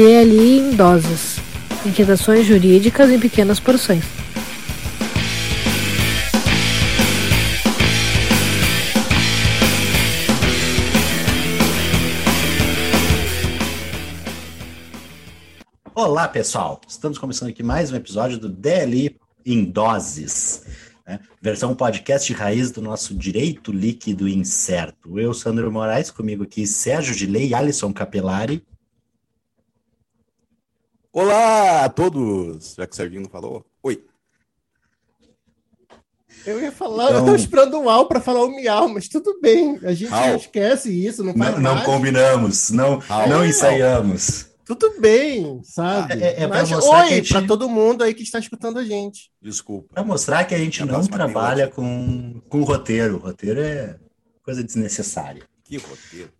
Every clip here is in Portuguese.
DLI em doses. Inquietações jurídicas em pequenas porções. Olá, pessoal! Estamos começando aqui mais um episódio do DLI em Doses, né? versão podcast raiz do nosso direito líquido incerto. Eu, Sandro Moraes, comigo aqui Sérgio de Lei, Alisson Capelari. Olá a todos! Já que o Serginho não falou, oi. Eu ia falar, então, eu tô esperando um au para falar o miau, mas tudo bem, a gente au. esquece isso, não faz Não, não combinamos, não, não ensaiamos. Tudo bem, sabe? É, é mas, mostrar oi gente... para todo mundo aí que está escutando a gente. Desculpa. Para mostrar que a gente A não trabalha com, com roteiro. Roteiro é coisa desnecessária. Que roteiro.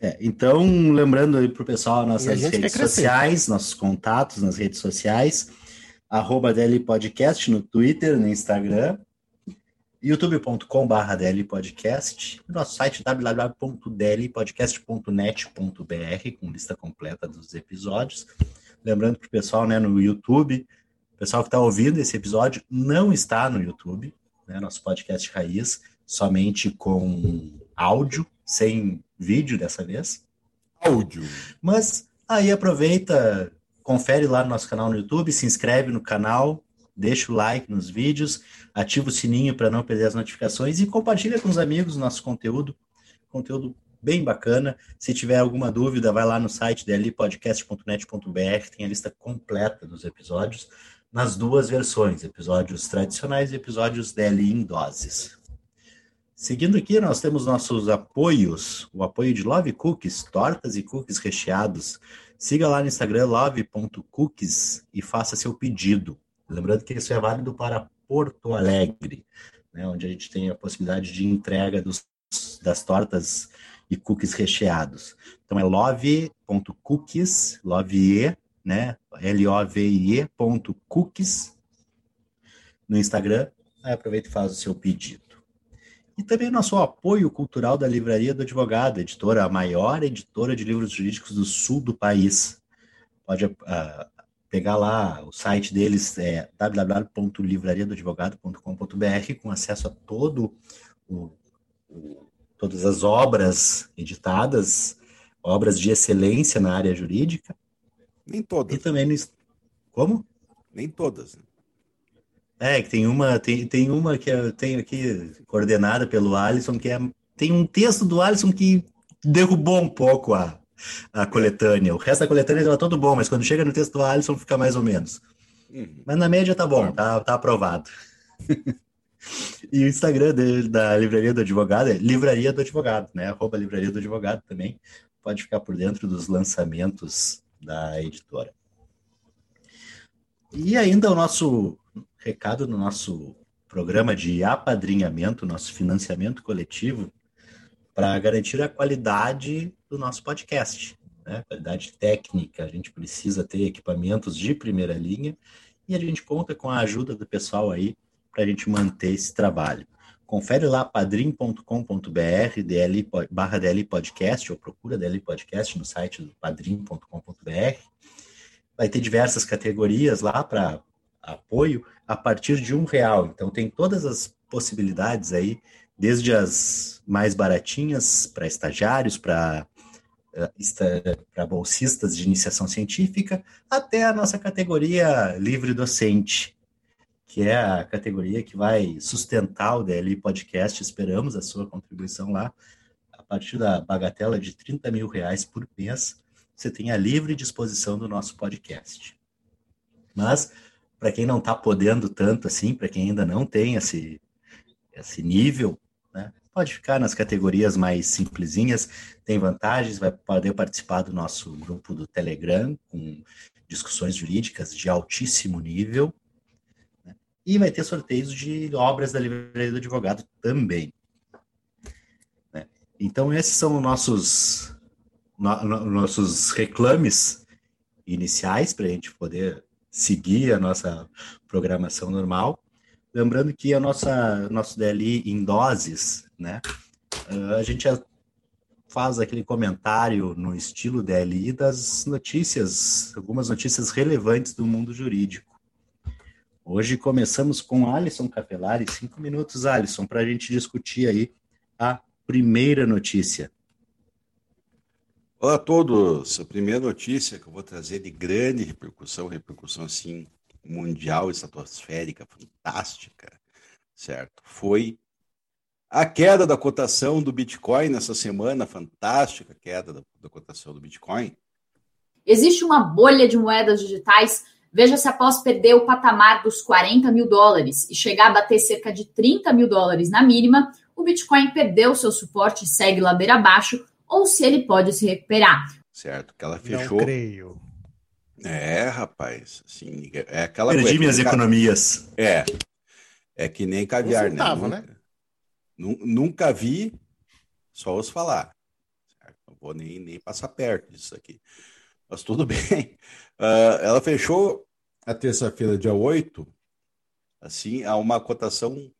É, então, lembrando aí pro pessoal E a nossas redes sociais, nossos contatos nas redes sociais, arroba DL Podcast no Twitter, no Instagram, youtube.com.br DL Podcast, e nosso site www.dlpodcast.net.br, com lista completa dos episódios. Lembrando pro pessoal, né, no YouTube, o pessoal que está ouvindo esse episódio não está no YouTube, né, nosso podcast raiz, somente com áudio, sem vídeo dessa vez. Áudio. Mas aí aproveita, confere lá no nosso canal no YouTube, se inscreve no canal, deixa o like nos vídeos, ativa o sininho para não perder as notificações e compartilha com os amigos o nosso conteúdo. Conteúdo bem bacana. Se tiver alguma dúvida, vai lá no site dlpodcast.net.br, tem a lista completa dos episódios, nas duas versões, episódios tradicionais e episódios DLI em doses. Seguindo aqui, nós temos nossos apoios, o apoio de Love Cookies, tortas e cookies recheados. Siga lá no Instagram, love.cookies e faça seu pedido. Lembrando que isso é válido para Porto Alegre, né, onde a gente tem a possibilidade de entrega dos, das tortas e cookies recheados. Então é love.cookies, love, né, L-O-V-I-E cookies no Instagram. Aí aproveita e faz o seu pedido. E também nosso apoio cultural da Livraria do Advogado, editora, a maior editora de livros jurídicos do sul do país. Pode uh, pegar lá o site deles, é www.livrariadoadvogado.com.br, com acesso a todo o, o, todas as obras editadas, obras de excelência na área jurídica. Nem todas. E também no... Como? Nem todas. né? É, que tem uma, tem, tem uma que eu tenho aqui coordenada pelo Alisson, que é, tem um texto do Alisson que derrubou um pouco a, a coletânea. O resto da coletânea estava todo bom, mas quando chega no texto do Alisson fica mais ou menos. Uhum. Mas na média tá bom, tá, tá aprovado. e o Instagram de, da Livraria do Advogado é Livraria do Advogado, né? Arroba Livraria do Advogado também. Pode ficar por dentro dos lançamentos da editora. E ainda o nosso recado no nosso programa de apadrinhamento, nosso financiamento coletivo, para garantir a qualidade do nosso podcast. Né? Qualidade técnica, a gente precisa ter equipamentos de primeira linha e a gente conta com a ajuda do pessoal aí para a gente manter esse trabalho. Confere lá padrim.com.br DL, barra DL Podcast, ou procura DL Podcast no site do padrim.com.br. Vai ter diversas categorias lá para apoio a partir de um real. Então tem todas as possibilidades aí, desde as mais baratinhas para estagiários, para para bolsistas de iniciação científica, até a nossa categoria livre docente, que é a categoria que vai sustentar o DLI Podcast. Esperamos a sua contribuição lá. A partir da bagatela de 30 mil reais por mês, você tem a livre disposição do nosso podcast. Mas para quem não está podendo tanto assim, para quem ainda não tem esse, esse nível, né, pode ficar nas categorias mais simplesinhas, tem vantagens, vai poder participar do nosso grupo do Telegram, com discussões jurídicas de altíssimo nível, né, e vai ter sorteios de obras da Livraria do Advogado também. Né. Então, esses são nossos, no, no, nossos reclames iniciais para a gente poder seguir a nossa programação normal. Lembrando que a nossa nosso DLI em doses, né? A gente faz aquele comentário no estilo DLI das notícias, algumas notícias relevantes do mundo jurídico. Hoje começamos com Alisson Capelari, cinco minutos, Alisson, para a gente discutir aí a primeira notícia. Olá a todos. A primeira notícia que eu vou trazer de grande repercussão, repercussão assim mundial, estratosférica, fantástica, certo? Foi a queda da cotação do Bitcoin nessa semana, fantástica queda da, da cotação do Bitcoin. Existe uma bolha de moedas digitais. Veja se após perder o patamar dos 40 mil dólares e chegar a bater cerca de 30 mil dólares na mínima, o Bitcoin perdeu seu suporte e segue ladeira abaixo, ou se ele pode se recuperar. Certo, que ela fechou. Não creio. É, rapaz, assim, é aquela Perdi coisa- minhas economias. É. É que nem caviar, Um centavo, né? né? Nunca, nu- nunca vi, só ouço falar. Certo? Não vou nem, nem passar perto disso aqui. Mas tudo bem. Ah, ela fechou a terça-feira, dia 8, assim, a uma cotação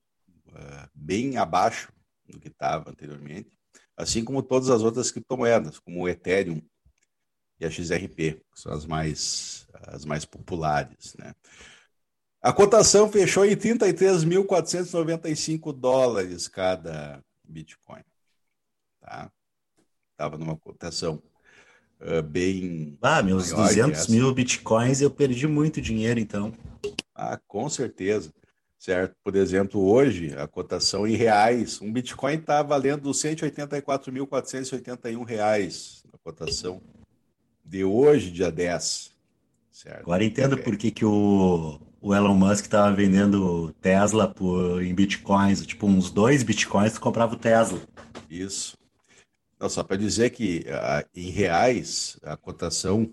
ah, bem abaixo do que estava anteriormente, assim como todas as outras criptomoedas, como o Ethereum e a XRP, que são as mais, as mais populares, né? A cotação fechou em 33.495 dólares cada Bitcoin. Tá? Estava numa cotação ah, bem. Ah, meus Maior que 200 essa. mil bitcoins eu perdi muito dinheiro, então. Ah, com certeza. Certo? Por exemplo, hoje, a cotação em reais, um Bitcoin está valendo 184.481 reais na cotação de hoje, dia 10. Certo? Agora entendo É. por que, que o, o Elon Musk estava vendendo Tesla por, em bitcoins. Tipo, uns dois bitcoins tu comprava o Tesla. Isso. Não, só para dizer que ah, em reais, a cotação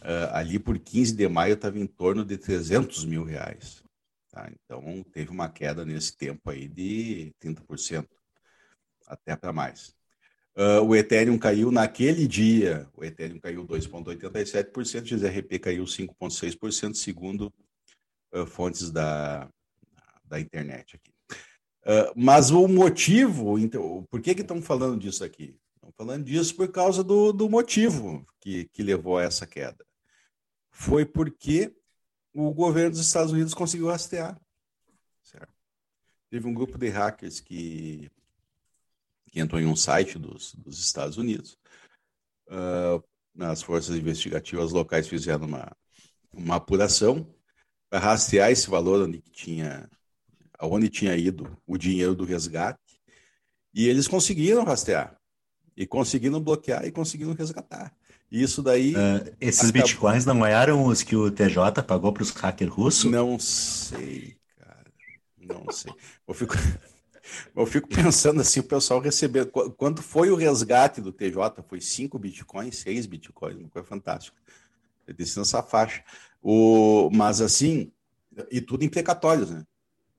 ah, ali por 15 de maio estava em torno de 300 mil reais. Tá? Então, teve uma queda nesse tempo aí de 30%, até para mais. Ah, o Ethereum caiu naquele dia, o Ethereum caiu 2,87%, o XRP caiu 5,6%, segundo ah, fontes da, da internet aqui. Uh, mas o motivo, então, por que que estão falando disso aqui? Estão falando disso por causa do, do motivo que, que levou a essa queda. Foi porque o governo dos Estados Unidos conseguiu rastrear. Certo? Teve um grupo de hackers que, que entrou em um site dos, dos Estados Unidos. Uh, as forças investigativas locais fizeram uma, uma apuração para rastrear esse valor onde tinha aonde tinha ido o dinheiro do resgate, e eles conseguiram rastrear, e conseguiram bloquear e conseguiram resgatar. Isso daí. Uh, esses acabou- bitcoins não eram os que o TJ pagou para os hackers russos? Não sei, cara. Não sei. Eu fico, eu fico pensando assim, o pessoal recebeu. qu- Quanto foi o resgate do TJ? Foi 5 bitcoins, 6 bitcoins, uma coisa fantástica. Eu disse nessa faixa. O, mas assim, e tudo em precatórios, né?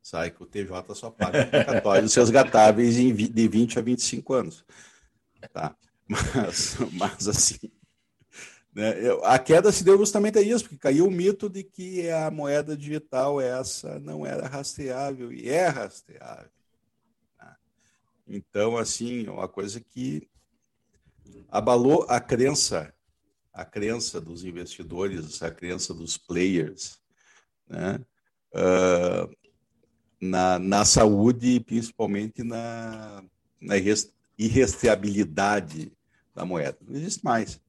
Sabe que o TJ só paga precatórios resgatáveis de 20 a 25 anos. Tá? Mas, mas assim. Né, A queda se deu justamente a isso, porque caiu o mito de que a moeda digital essa não era rastreável e é rastreável. tá? Então, assim, é uma coisa que abalou a crença, a crença dos investidores, a crença dos players, né? Ah, na, na saúde e principalmente na, na irrastreabilidade da moeda. Não existe mais.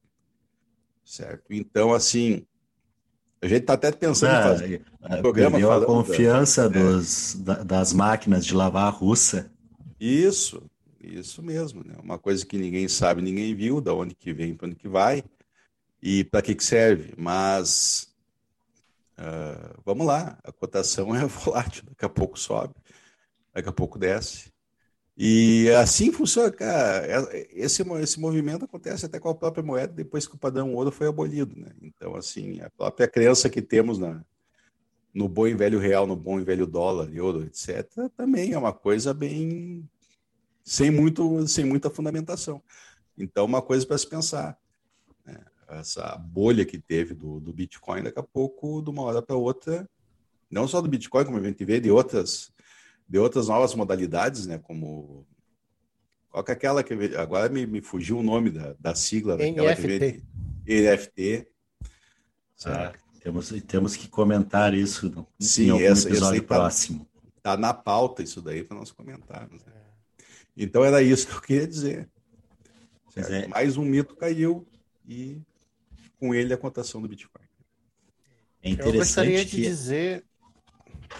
Certo? Então, assim, a gente está até pensando em fazer. Ah, programa perdeu a da- confiança dos, da- das máquinas de lavar a russa. Isso, isso mesmo, né? Uma coisa que ninguém sabe, ninguém viu, da onde que vem, para onde que vai e para que que serve. Mas ah, vamos lá, a cotação é volátil, daqui a pouco sobe, daqui a pouco desce. E assim funciona, cara. É- Esse, esse movimento acontece até com a própria moeda depois que o padrão ouro foi abolido, né? Então, assim, a própria crença que temos na, no bom e velho real, no bom e velho dólar, euro, etc., também é uma coisa bem sem muito sem muita fundamentação. Então, uma coisa para se pensar. né? Essa bolha que teve do, do Bitcoin, daqui a pouco, de uma hora para outra, não só do Bitcoin, como a gente vê de outras de outras novas modalidades, né? Como Qual que é aquela que agora me, me fugiu o nome da, da sigla daquela NFT. que NFT. Ah, temos, temos que comentar isso no, Sim, em algum essa- episódio essa tá- próximo. Tá na pauta isso daí para nós comentarmos. né? Então era isso que eu queria dizer. Certo? é. Mais um mito caiu e com ele a cotação do Bitcoin. É Eu gostaria interessante de que... dizer.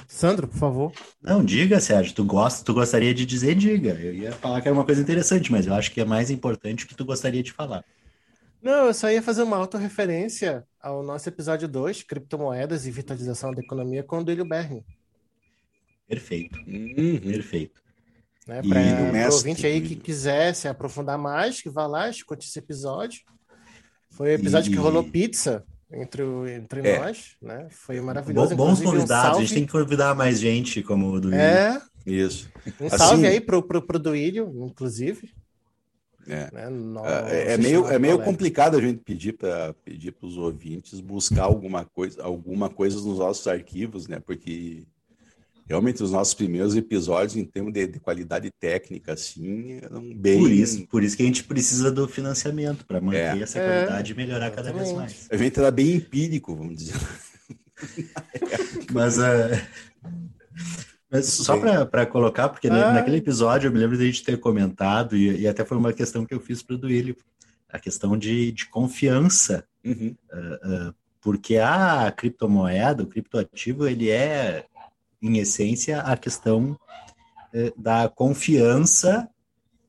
Sandro, por favor. Não, diga, Sérgio, tu gosta, tu gostaria de dizer, diga. Eu ia falar que era uma coisa interessante, mas eu acho que é mais importante o que tu gostaria de falar. Não, eu só ia fazer uma autorreferência ao nosso episódio 2, Criptomoedas e Vitalização da Economia, com o Duílio Berni. Perfeito, Uhum. perfeito. Né? Para o ouvinte aí que quiser se aprofundar mais, que vá lá, escute esse episódio. Foi o episódio que E- rolou pizza entre, entre É. nós, né? Foi maravilhoso. Bo- Bons Inclusive, um convidados, a gente tem que convidar mais gente, como o do É, Isso. um Assim- salve aí pro, pro, pro Duílio, inclusive. É. Né? No- É, é meio, é meio colega. complicado a gente pedir para pedir para os ouvintes buscar alguma coisa, alguma coisa nos nossos arquivos, né? Porque realmente os nossos primeiros episódios, em termos de, de qualidade técnica, assim, eram bem. Por isso, por isso que a gente precisa do financiamento, para manter É. essa É, qualidade e melhorar cada vez mais. A gente era bem empírico, vamos dizer. Mas, ah, mas só para colocar, porque Ah. naquele episódio eu me lembro de a gente ter comentado, e, e até foi uma questão que eu fiz para o Duílio, a questão de, de confiança, Uhum. porque a criptomoeda, o criptoativo, ele é, em essência, a questão eh, da confiança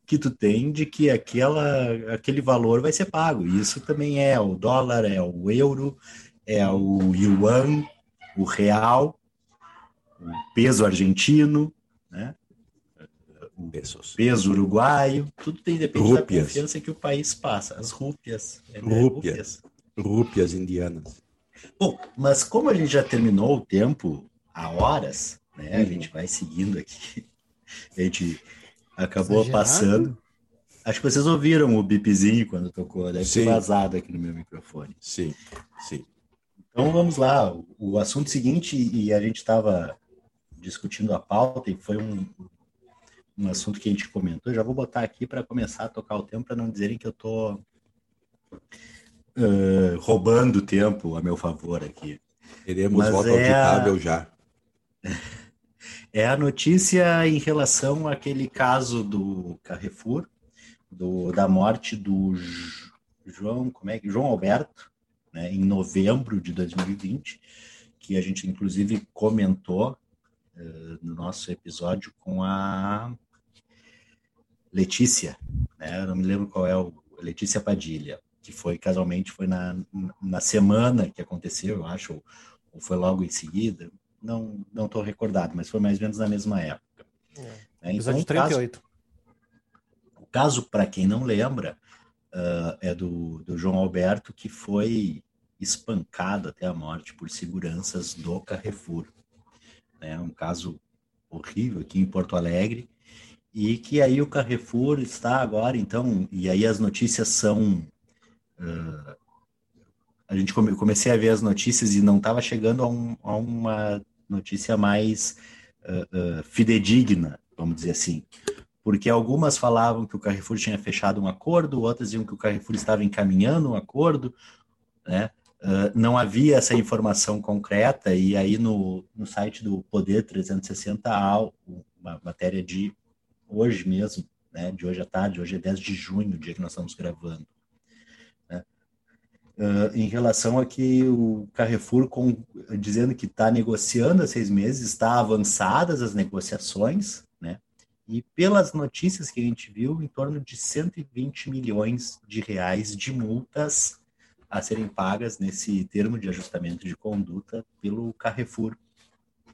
que tu tem de que aquela, aquele valor vai ser pago. Isso também é o dólar, é o euro, é o yuan, o real, o peso argentino, né? o Pesos. peso uruguaio, tudo tem depende Rúpias. da confiança que o país passa. As rúpias. né? Rúpias. Rúpias indianas. Bom, mas como a gente já terminou o tempo há horas, né? A Uhum. gente vai seguindo aqui. A gente acabou Exagerado. passando. Acho que vocês ouviram o bipzinho quando tocou, deve ter Sim. vazado aqui no meu microfone. Sim, sim. Então vamos lá. O- O assunto seguinte, e a gente estava discutindo a pauta, e foi um, um assunto que a gente comentou. Já vou botar aqui para começar a tocar o tempo, para não dizerem que eu estou roubando tempo a meu favor aqui. Teremos Mas voto é a- auditável já. É a notícia em relação àquele caso do Carrefour, do, da morte do João, como é que João Alberto, né, em novembro de 2020, que a gente inclusive comentou eh, no nosso episódio com a Letícia, né? Não me lembro qual é o Letícia Padilha, que foi casualmente foi na, na semana que aconteceu, eu acho, ou foi logo em seguida, não não estou recordado, mas foi mais ou menos na mesma época. É. né? Então, Episódio o caso, 38. o caso para quem não lembra, ah, é do, do João Alberto, que foi espancado até a morte por seguranças do Carrefour. É um caso horrível aqui em Porto Alegre, e que aí o Carrefour está agora, então, e aí as notícias são. ah, a gente come, comecei a ver as notícias e não estava chegando a, um- a uma notícia mais ah, ah, fidedigna, vamos dizer assim. Porque algumas falavam que o Carrefour tinha fechado um acordo, outras diziam que o Carrefour estava encaminhando um acordo, né? Ah, não havia essa informação concreta, e aí no, no site do Poder 360 há uma matéria de hoje mesmo, né? De hoje à tarde, hoje é 10 de junho, o dia que nós estamos gravando. né? Ah, em relação a que o Carrefour, com, dizendo que está negociando há seis meses, está avançadas as negociações, né? E pelas notícias que a gente viu, em torno de 120 milhões de reais de multas a serem pagas nesse termo de ajustamento de conduta pelo Carrefour.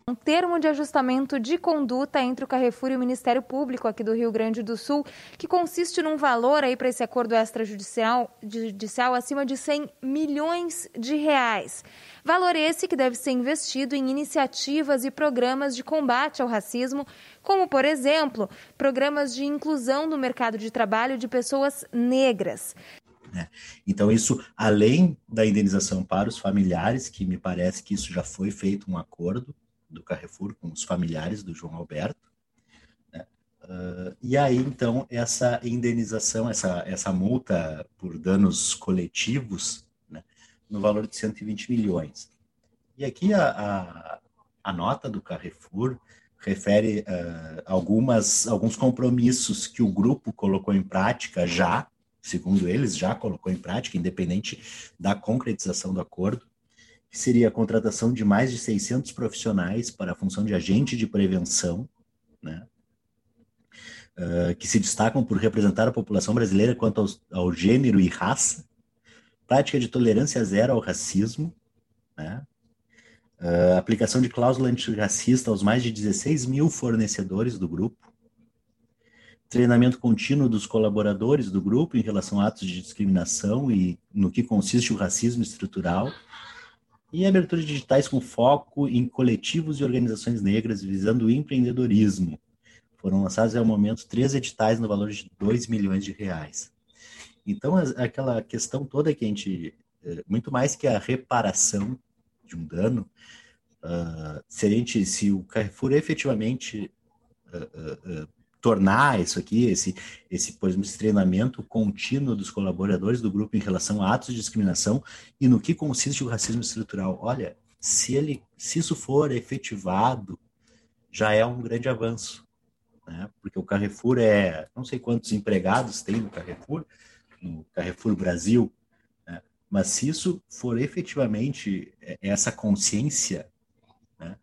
Um termo de ajustamento de conduta entre o Carrefour e o Ministério Público aqui do Rio Grande do Sul, que consiste num valor aí para esse acordo extrajudicial judicial acima de 100 milhões de reais. Valor esse que deve ser investido em iniciativas e programas de combate ao racismo, como, por exemplo, programas de inclusão no mercado de trabalho de pessoas negras. Então, isso, além da indenização para os familiares, que me parece que isso já foi feito um acordo do Carrefour com os familiares do João Alberto, né? Uh, e aí, então, essa indenização, essa, essa multa por danos coletivos, né, no valor de 120 milhões. E aqui a, a, a nota do Carrefour refere uh, algumas, alguns compromissos que o grupo colocou em prática já, segundo eles, já colocou em prática, independente da concretização do acordo, que seria a contratação de mais de 600 profissionais para a função de agente de prevenção, né, uh, que se destacam por representar a população brasileira quanto ao, ao gênero e raça, prática de tolerância zero ao racismo, né, Uh, aplicação de cláusula antirracista aos mais de 16 mil fornecedores do grupo. Treinamento contínuo dos colaboradores do grupo em relação a atos de discriminação e no que consiste o racismo estrutural. E abertura de digitais com foco em coletivos e organizações negras visando o empreendedorismo. Foram lançados, ao momento, três editais no valor de 2 milhões de reais. Então, aquela questão toda que a gente, eh, muito mais que a reparação de um dano, uh, se a gente, se o Carrefour efetivamente uh, uh, tornar isso aqui, esse, esse, por exemplo, esse treinamento contínuo dos colaboradores do grupo em relação a atos de discriminação e no que consiste o racismo estrutural. Olha, se ele, se isso for efetivado, já é um grande avanço, né? Porque o Carrefour é, não sei quantos empregados tem no Carrefour, no Carrefour Brasil, mas se isso for efetivamente é, essa consciência né,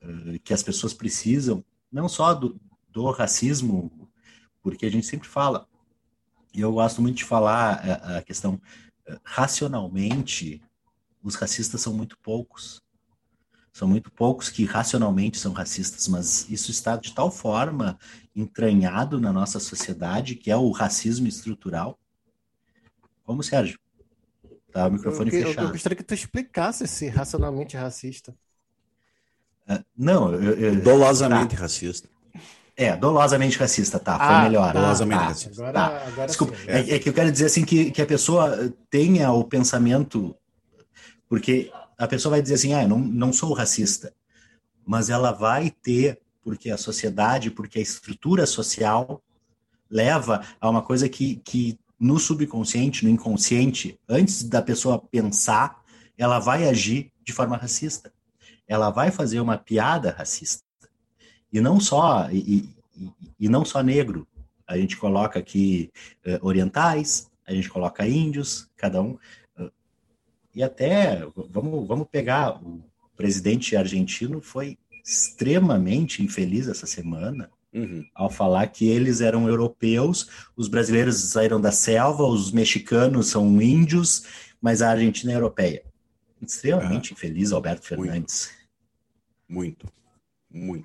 eh, que as pessoas precisam, não só do, do racismo, porque a gente sempre fala, e eu gosto muito de falar a, a questão eh, racionalmente, os racistas são muito poucos. São muito poucos que racionalmente são racistas, mas isso está de tal forma entranhado na nossa sociedade, que é o racismo estrutural. Como, Sérgio? Tá, o microfone eu, fechado. Eu, gostaria que tu explicasse esse racionalmente racista. Uh, não, eu, eu, dolosamente tá. racista. É, dolosamente racista, tá, ah, foi melhor. Tá, dolosamente tá. racista. Agora, tá. agora Desculpa, é. é, que eu quero dizer assim que, que a pessoa tenha o pensamento, porque a pessoa vai dizer assim, ah, eu não, não sou racista, mas ela vai ter, porque a sociedade, porque a estrutura social leva a uma coisa que, que no subconsciente, no inconsciente, antes da pessoa pensar, ela vai agir de forma racista. Ela vai fazer uma piada racista. E não só e, e, e não só negro. A gente coloca aqui uh, orientais, a gente coloca índios, cada um. Uh, e até vamos vamos pegar o presidente argentino foi extremamente infeliz essa semana Uhum. Ao falar que eles eram europeus, os brasileiros saíram da selva, os mexicanos são índios, mas a Argentina é europeia. Extremamente infeliz, Alberto Fernandes. Muito. Muito.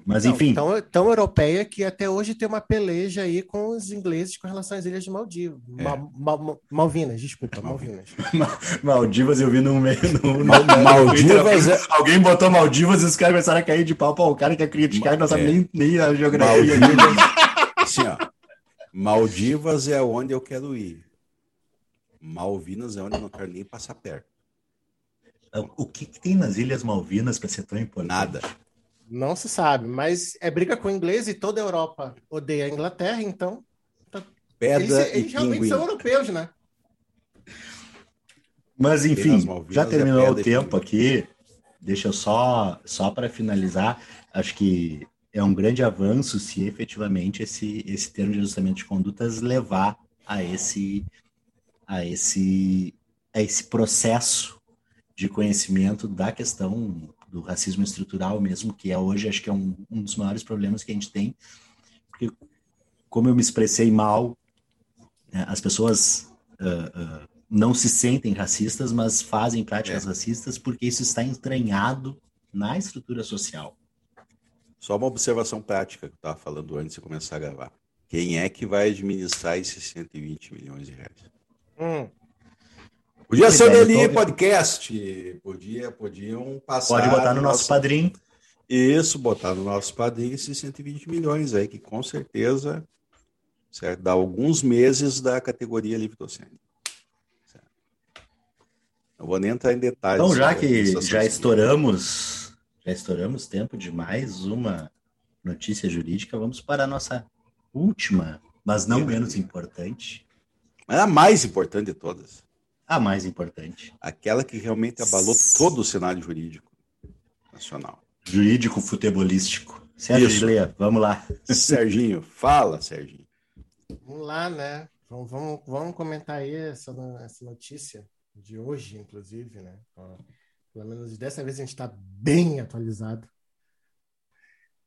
Mas enfim. Tão, tão europeia que até hoje tem uma peleja aí com os ingleses com relação às ilhas de Maldivas. É. Ma, Ma, Malvinas, desculpa, Malvinas. Maldivas eu vi no meio. No, Mal, no, Maldivas é... Alguém botou Maldivas e os caras começaram a cair de pau para o cara que ia criticar, não sabe É. nem, nem a geografia. Maldivas, assim, ó, Maldivas é onde eu quero ir. Malvinas é onde eu não quero nem passar perto. O que, que tem nas Ilhas Malvinas para ser tão importante? Nada. Não se sabe, mas é briga com o inglês e toda a Europa odeia a Inglaterra, então Pedra eles, eles e realmente pinguim. são europeus, né? Mas enfim, já é terminou o tempo aqui. Deixa eu só, só para finalizar, acho que é um grande avanço se efetivamente esse, esse termo de ajustamento de condutas levar a esse, a esse, a esse processo de conhecimento da questão do racismo estrutural mesmo, que é hoje acho que é um, um dos maiores problemas que a gente tem, porque como eu me expressei mal, né, as pessoas uh, uh, não se sentem racistas, mas fazem práticas É. racistas porque isso está entranhado na estrutura social. Só uma observação prática que eu estava falando antes de começar a gravar. Quem é que vai administrar esses 120 milhões de reais? Hum. Podia ser o é, eu Deli tô- Podcast. Podia, podiam passar. Pode botar no nosso padrinho. Isso, botar no nosso padrinho esses 120 milhões aí, que com certeza certo, dá alguns meses da categoria livre docente. Certo. Não vou nem entrar em detalhes. Então, já que já estouramos, já estouramos tempo de mais uma notícia jurídica, vamos para a nossa última, mas não menos importante, Mas a mais importante de todas. A mais importante, Aquela que realmente abalou todo o cenário jurídico nacional. jurídico futebolístico. Sérgio. Gileia, vamos lá. Serginho, fala, Serginho. Vamos lá, né? Vamos, vamos, vamos comentar aí essa, essa notícia de hoje, inclusive, né? Pelo menos dessa vez a gente está bem atualizado.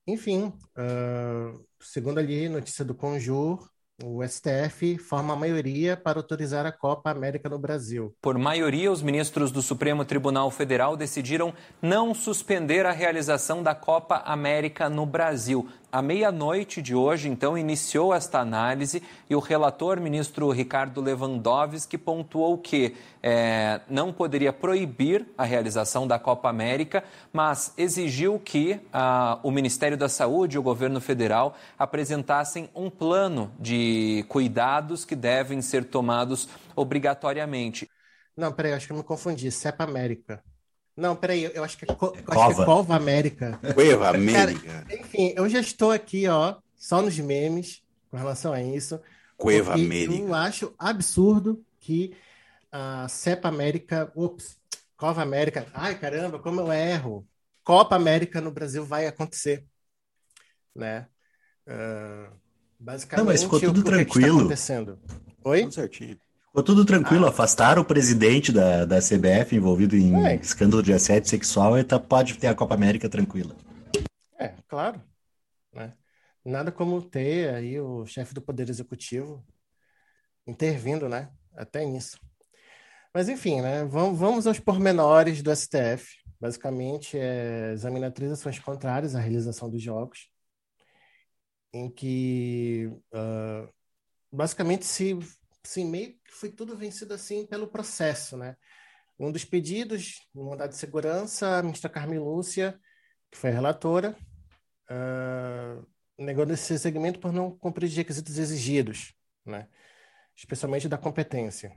Enfim, ah, segundo ali, notícia do Conjur, o STF forma a maioria para autorizar a Copa América no Brasil. Por maioria, os ministros do Supremo Tribunal Federal decidiram não suspender a realização da Copa América no Brasil. À meia-noite de hoje, então, iniciou esta análise e o relator, ministro Ricardo Lewandowski, pontuou que eh, não poderia proibir a realização da Copa América, mas exigiu que ah, o Ministério da Saúde e o governo federal apresentassem um plano de cuidados que devem ser tomados obrigatoriamente. Não, peraí, acho que eu me confundi. Cepa América. Não, peraí, eu acho que é, co- eu acho que Cova. é Cova América. Cueva América. Enfim, eu já estou aqui, ó, só nos memes com relação a isso. Cueva América. Eu acho absurdo que a Cepa América, ups, Cova América, ai caramba, como eu erro. Copa América no Brasil vai acontecer, né? Ah, basicamente, Não, mas ficou o- tudo o que que está tranquilo. acontecendo? Oi? Tudo certinho. Ficou tudo tranquilo, afastaram o presidente da, da CBF envolvido em É. escândalo de assédio sexual e tá, pode ter a Copa América tranquila. É, claro, né? Nada como ter aí o chefe do Poder Executivo intervindo, né? Até nisso. Mas enfim, né? Vamos, vamos aos pormenores do STF. Basicamente, é, examina três ações contrárias à realização dos jogos, em que ah, basicamente se, se meio que foi tudo vencido assim pelo processo, né? Um dos pedidos, no mandado de segurança, a ministra Carmen Lúcia, que foi a relatora, ah, negou esse segmento por não cumprir os requisitos exigidos, né? especialmente da competência.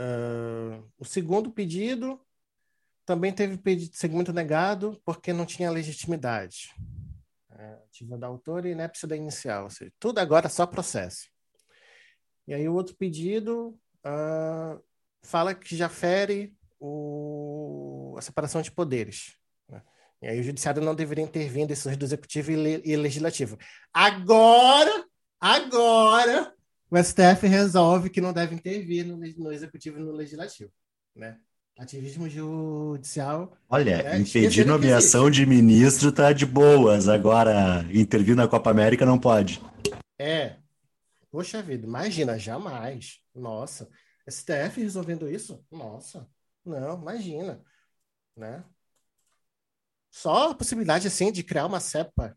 Ah, o segundo pedido também teve pedido segmento negado porque não tinha legitimidade. É, ativa da autora e inépcia da inicial, ou seja, tudo agora é só processo. E aí o outro pedido ah, fala que já fere o- a separação de poderes. né? E aí o judiciário não deveria intervir em decisões do executivo e, le- e legislativo. Agora, agora, o STF resolve que não deve intervir no, no executivo e no legislativo, né? Ativismo judicial. Olha, É, impedir que nomeação de ministro tá de boas, agora intervir na Copa América não pode. É. Poxa vida, imagina, jamais. Nossa, STF resolvendo isso? Nossa, não, imagina, né? Só a possibilidade, assim, de criar uma cepa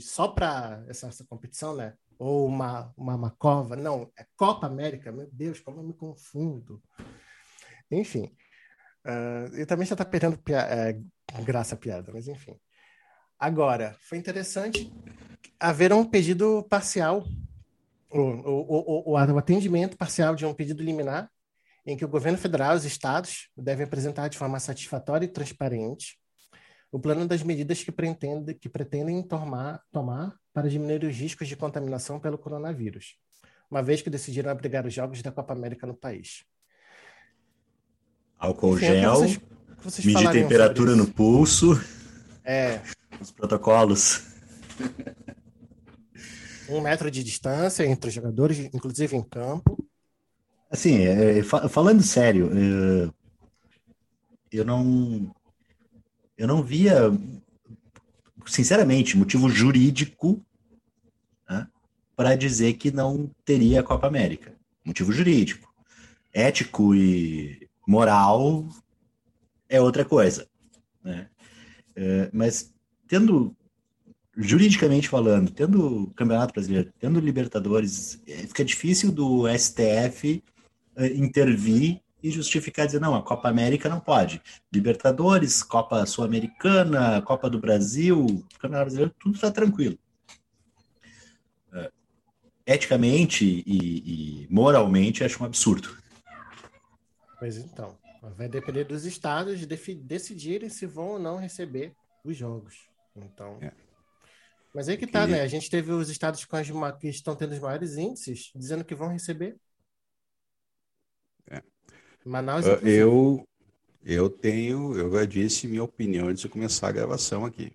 só para essa, essa competição, né? Ou uma, uma, uma cova. Não, é Copa América. Meu Deus, como eu me confundo. Enfim. ah, e também já está perdendo pia- é, graça a piada, mas enfim. Agora, foi interessante haver um pedido parcial, o, o, o, atendimento parcial de um pedido liminar, em que o governo federal e os estados devem apresentar de forma satisfatória e transparente o plano das medidas que pretendem, que pretendem tomar, tomar para diminuir os riscos de contaminação pelo coronavírus, uma vez que decidiram abrigar os Jogos da Copa América no país. Álcool Enfim, é gel, vocês- vocês medir temperatura no pulso, É, os protocolos. Um metro de distância entre os jogadores, inclusive em campo. Assim, é, fa- falando sério, é, eu não, eu não via, sinceramente, motivo jurídico para dizer que não teria a Copa América. Motivo jurídico. Ético e moral é outra coisa. Né? É, mas tendo, juridicamente falando, tendo Campeonato Brasileiro, tendo Libertadores, é, fica difícil do STF eh, intervir e justificar dizer não, a Copa América não pode. Libertadores, Copa Sul-Americana, Copa do Brasil, Campeonato Brasileiro, tudo está tranquilo. Eh, Eticamente e, e moralmente acho um absurdo. Pois então, vai depender dos estados defi- decidirem se vão ou não receber os jogos. Então, É. Mas aí que tá, né? A gente teve os estados com as, que estão tendo os maiores índices dizendo que vão receber. É. Manaus, uh, eu, eu tenho, eu já disse minha opinião antes de começar a gravação aqui.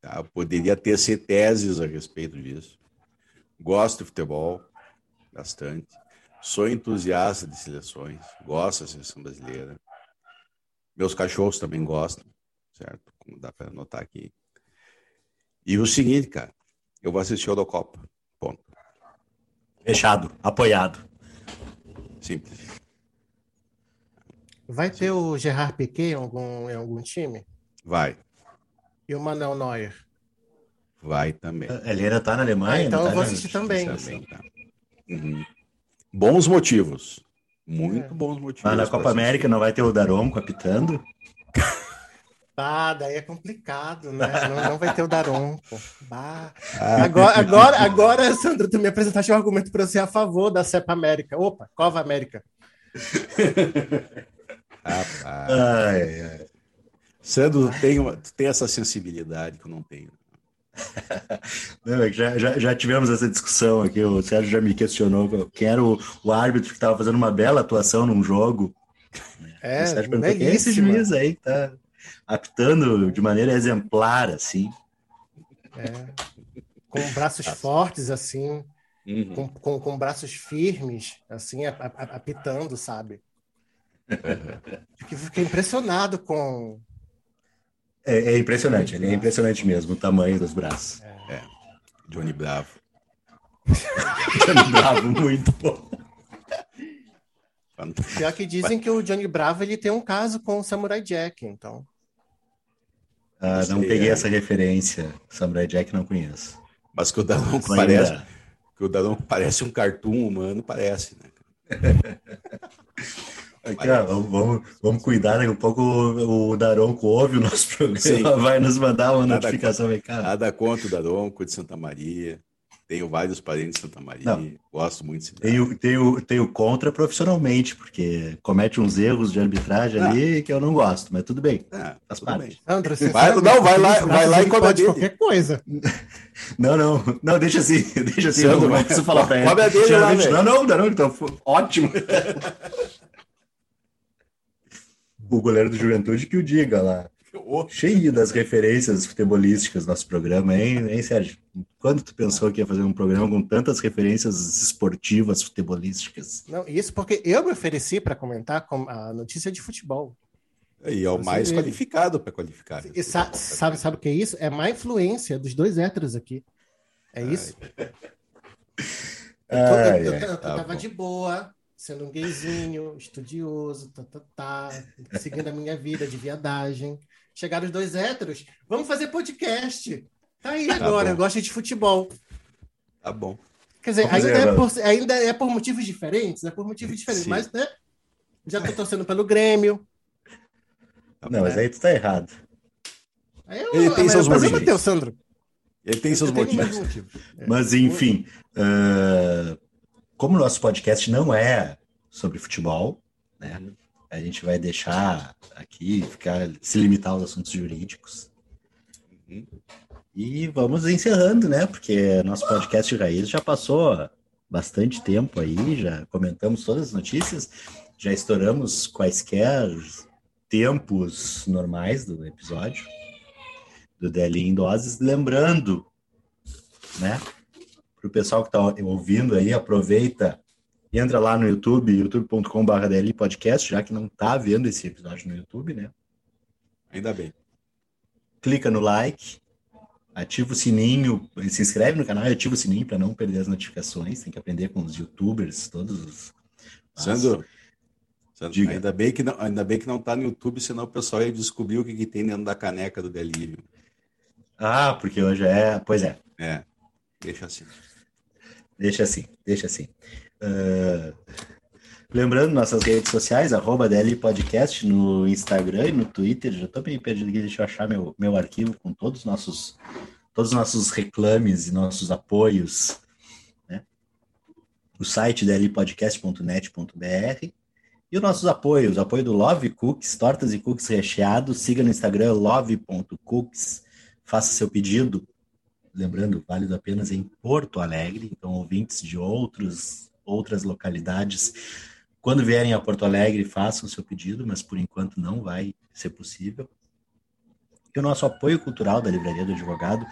Tá? Poderia ter ser teses a respeito disso. Gosto de futebol, bastante. Sou entusiasta de seleções, gosto da seleção brasileira. Meus cachorros também gostam, certo? Como dá para notar aqui. E o seguinte, cara, eu vou assistir o da Copa. Ponto. Fechado, apoiado. Simples. Vai ter o Gerard Piquet em algum, em algum time? Vai. E o Manuel Neuer? Vai também. Ele ainda tá na Alemanha? Ah, então tá eu vou assistir também. também tá. uhum. Bons motivos. Muito é. bons motivos. Mas na Copa América não vai ter o Daronco apitando? Ah, daí é complicado, né? Não, não vai ter o Daronco. Ah. Agora, agora, agora, Sandro, tu me apresentaste um argumento para ser a favor da CEPA América. Opa, Cova América. Rapaz. Ai, ai. Sandro, tu tem, uma, tu tem essa sensibilidade que eu não tenho. Não, é já, já, já, tivemos essa discussão aqui. O Sérgio já me questionou quem era o, o árbitro que estava fazendo uma bela atuação num jogo. É, o Sérgio perguntou, quem é esse juiz aí que tá apitando de maneira exemplar, assim? É, com braços fortes, assim, uhum. com, com, com, braços firmes, assim, apitando, sabe? Fiquei impressionado com, é, é, impressionante, ele é impressionante mesmo, o tamanho dos braços. É. é. Johnny Bravo. Johnny Bravo, muito bom. Pior que dizem que o Johnny Bravo ele tem um caso com o Samurai Jack, então. Ah, não peguei é. essa referência. Samurai Jack não conheço. Mas que o Daronco parece, que o Daronco parece um cartoon humano, parece, né? Ó, vamos, vamos cuidar né? um pouco. O Daronco ouve o nosso programa, Sim. vai nos mandar uma nada notificação. Contra, cara. Nada contra o Daronco de Santa Maria. Tenho vários parentes de Santa Maria. Não. Gosto muito de tenho, tenho, tenho contra profissionalmente, porque comete uns erros de arbitragem ah. ali que eu não gosto, mas tudo bem. Ah, faz parte. André, vai, não, vai lá, vai lá e cobra dele. qualquer coisa. Não, não, não, deixa assim, deixa assim. Sandro, não preciso falar pra ele. Cobra dele lá, Não, não, não, então, ótimo. o goleiro do Juventude que o diga lá. Cheio das referências futebolísticas do nosso programa, hein, hein, Sérgio? Quando tu pensou que ia fazer um programa com tantas referências esportivas, futebolísticas? Não, isso porque eu me ofereci para comentar a notícia de futebol. E é o mais qualificado para qualificar. E sa sabe, sabe o que é isso? É má influência dos dois héteros aqui. É isso? Ai. Eu, tô, eu, eu, eu, eu tá tava de boa, sendo um gayzinho, estudioso, tá, tá, tá, seguindo a minha vida de viadagem. Chegaram os dois héteros, vamos fazer podcast. Tá aí tá agora, eu gosto de futebol. Tá bom. Quer dizer, ainda é, por, ainda é por motivos diferentes, é por motivos diferentes, Sim. mas né, já tô torcendo pelo Grêmio. Não, mas aí tu tá errado. Aí eu, Ele tem seus motivos. Teu, Sandro. Ele tem seus motivos. motivos. Mas, enfim, uh, como o nosso podcast não é sobre futebol, né? Uhum. A gente vai deixar aqui, ficar, se limitar aos assuntos jurídicos. Uhum. E vamos encerrando, né? Porque nosso podcast de raiz já passou bastante tempo aí, já comentamos todas as notícias, já estouramos quaisquer tempos normais do episódio do DL em doses. Lembrando, né? para o pessoal que está ouvindo aí, aproveita entra lá no YouTube, youtube.com.br DL Podcast, já que não está vendo esse episódio no YouTube, né? Ainda bem. Clica no like, ativa o sininho, se inscreve no canal e ativa o sininho para não perder as notificações. Tem que aprender com os youtubers, todos os. Sandro, Sandro ainda, bem que não, ainda bem que não está no YouTube, senão o pessoal ia descobrir o que, que tem dentro da caneca do delírio. Ah, porque hoje é. Pois é. É, deixa assim. Deixa assim, deixa assim. Uh, lembrando nossas redes sociais, arroba DL Podcast no Instagram e no Twitter. Já estou meio perdido aqui, deixa eu achar meu, meu arquivo com todos os nossos, todos os nossos reclames e nossos apoios. Né? O site dlpodcast.net.br e os nossos apoios, o apoio do Love Cooks, tortas e cookies recheados. Siga no Instagram love.cooks, faça seu pedido lembrando, válido apenas em Porto Alegre, então ouvintes de outros, outras localidades, quando vierem a Porto Alegre, façam seu pedido, mas por enquanto não vai ser possível. E o nosso apoio cultural da Livraria do Advogado,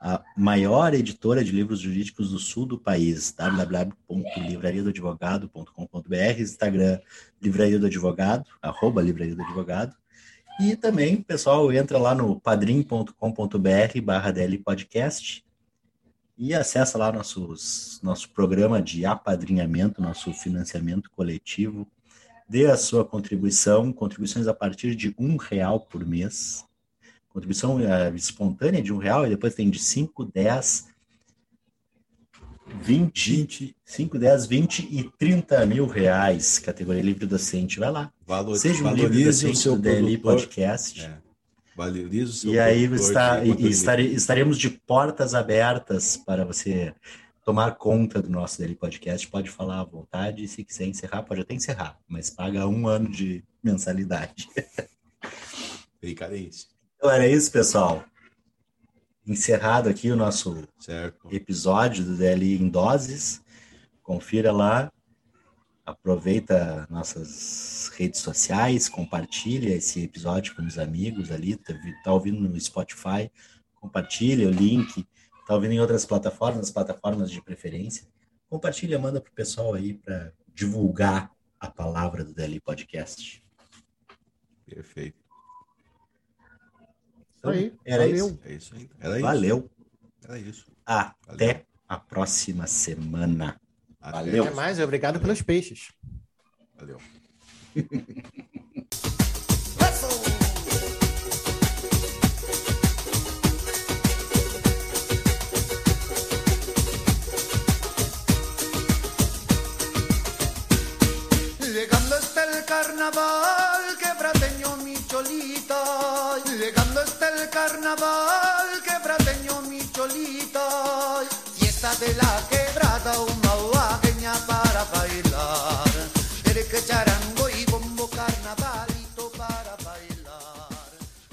a maior editora de livros jurídicos do sul do país, www.livrariadoadvogado.com.br, Instagram Livraria do Advogado, arroba Livraria do Advogado, e também, pessoal, entra lá no padrim.com.br barra DL Podcast e acessa lá nossos, nosso programa de apadrinhamento, nosso financiamento coletivo. Dê a sua contribuição, contribuições a partir de um real por mês. Contribuição uh, espontânea de um real, e depois tem de 5, 10, 20, 5, 10, 20 e 30 mil reais, categoria livre docente. Vai lá. Valor, Seja um livre docente o seu do DLI. Podcast. É. Valorize o seu E aí está, e- estare- estaremos de portas abertas para você tomar conta do nosso Daily Podcast. Pode falar à vontade. Se quiser encerrar, pode até encerrar, mas paga um ano de mensalidade. Carência. Então era isso, pessoal. Encerrado aqui o nosso Certo. episódio do DLI em doses. Confira lá. Aproveita nossas redes sociais, compartilha esse episódio com os amigos ali. Tá, tá ouvindo no Spotify, compartilha o link. Tá ouvindo em outras plataformas, plataformas de preferência. Compartilha, manda pro pessoal aí para divulgar a palavra do DLI Podcast. Perfeito. Isso aí. Era Valeu. isso. É isso aí. Era isso. Valeu. Era isso. Até a próxima semana. Valeu. Até mais, obrigado pelos peixes. Valeu. Llegando está el carnaval, quebrateño mi cholita. Llegando está el carnaval, quebrateño mi cholita. Fiesta de la quebrada, huaqueña para bailar. El que charango